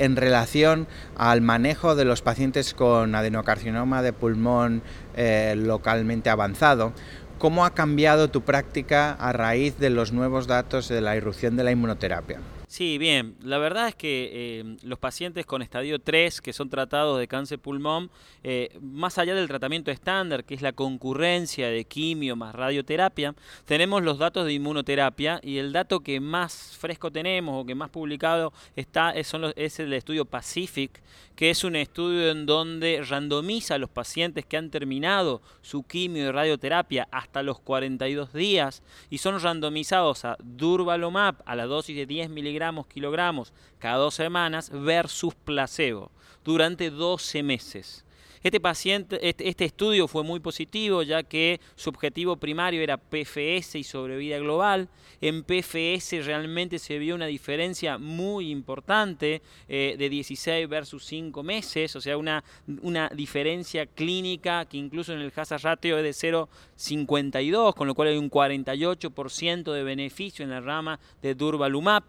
en relación al manejo de los pacientes con adenocarcinoma de pulmón eh, localmente avanzado. ¿Cómo ha cambiado tu práctica a raíz de los nuevos datos de la irrupción de la inmunoterapia? Sí, bien. La verdad es que eh, los pacientes con estadio 3 que son tratados de cáncer pulmón, eh, más allá del tratamiento estándar, que es la concurrencia de quimio más radioterapia, tenemos los datos de inmunoterapia y el dato que más fresco tenemos o que más publicado está es, es el estudio Pacific, que es un estudio en donde randomiza a los pacientes que han terminado su quimio y radioterapia hasta los 42 días y son randomizados a Durvalumab a la dosis de 10 miligramos kilogramos cada dos semanas versus placebo durante 12 meses. Este, paciente, este, este, estudio fue muy positivo ya que su objetivo primario era PFS y sobrevida global. En PFS realmente se vio una diferencia muy importante eh, de 16 versus 5 meses, o sea, una, una diferencia clínica que incluso en el hazard ratio es de 0,52, con lo cual hay un 48% de beneficio en la rama de Durvalumab.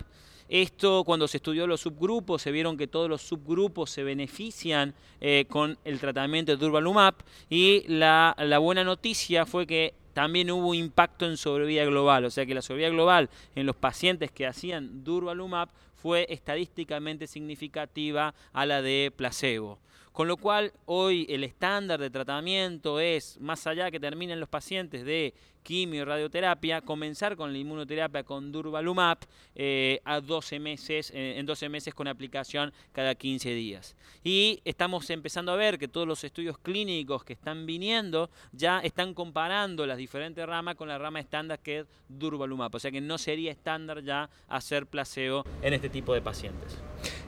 Esto cuando se estudió los subgrupos, se vieron que todos los subgrupos se benefician eh, con el tratamiento de Durvalumab y la, la buena noticia fue que también hubo impacto en sobrevida global, o sea que la sobrevida global en los pacientes que hacían Durvalumab fue estadísticamente significativa a la de placebo. Con lo cual hoy el estándar de tratamiento es, más allá que terminen los pacientes de quimio y radioterapia, comenzar con la inmunoterapia con Durvalumab eh, a 12 meses, eh, en 12 meses con aplicación cada 15 días. Y estamos empezando a ver que todos los estudios clínicos que están viniendo ya están comparando las diferentes ramas con la rama estándar que es Durvalumab. O sea que no sería estándar ya hacer placebo en este tipo de pacientes.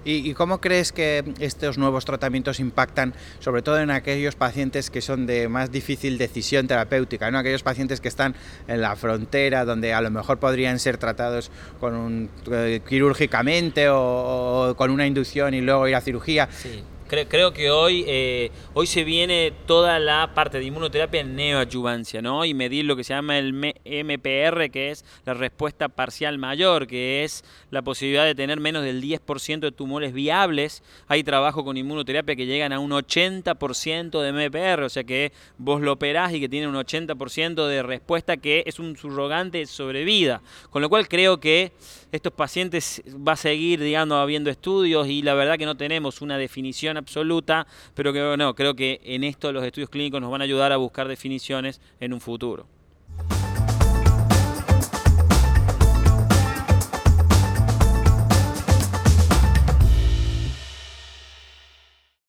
¿Y, cómo crees que estos nuevos tratamientos impactan, sobre todo en aquellos pacientes que son de más difícil decisión terapéutica, ¿no? aquellos pacientes que están en la frontera, donde a lo mejor podrían ser tratados con un, eh, quirúrgicamente o, con una inducción y luego ir a cirugía? Creo, que hoy, eh, hoy se viene toda la parte de inmunoterapia en neoadyuvancia, ¿no? Y medir lo que se llama el MPR, que es la respuesta parcial mayor, que es la posibilidad de tener menos del 10% de tumores viables. Hay trabajo con inmunoterapia que llegan a un 80% de MPR, o sea que vos lo operás y que tiene un 80% de respuesta que es un subrogante sobre vida. Con lo cual creo que estos pacientes va a seguir, digamos, habiendo estudios y la verdad que no tenemos una definición absoluta, pero que no, creo que en esto los estudios clínicos nos van a ayudar a buscar definiciones en un futuro.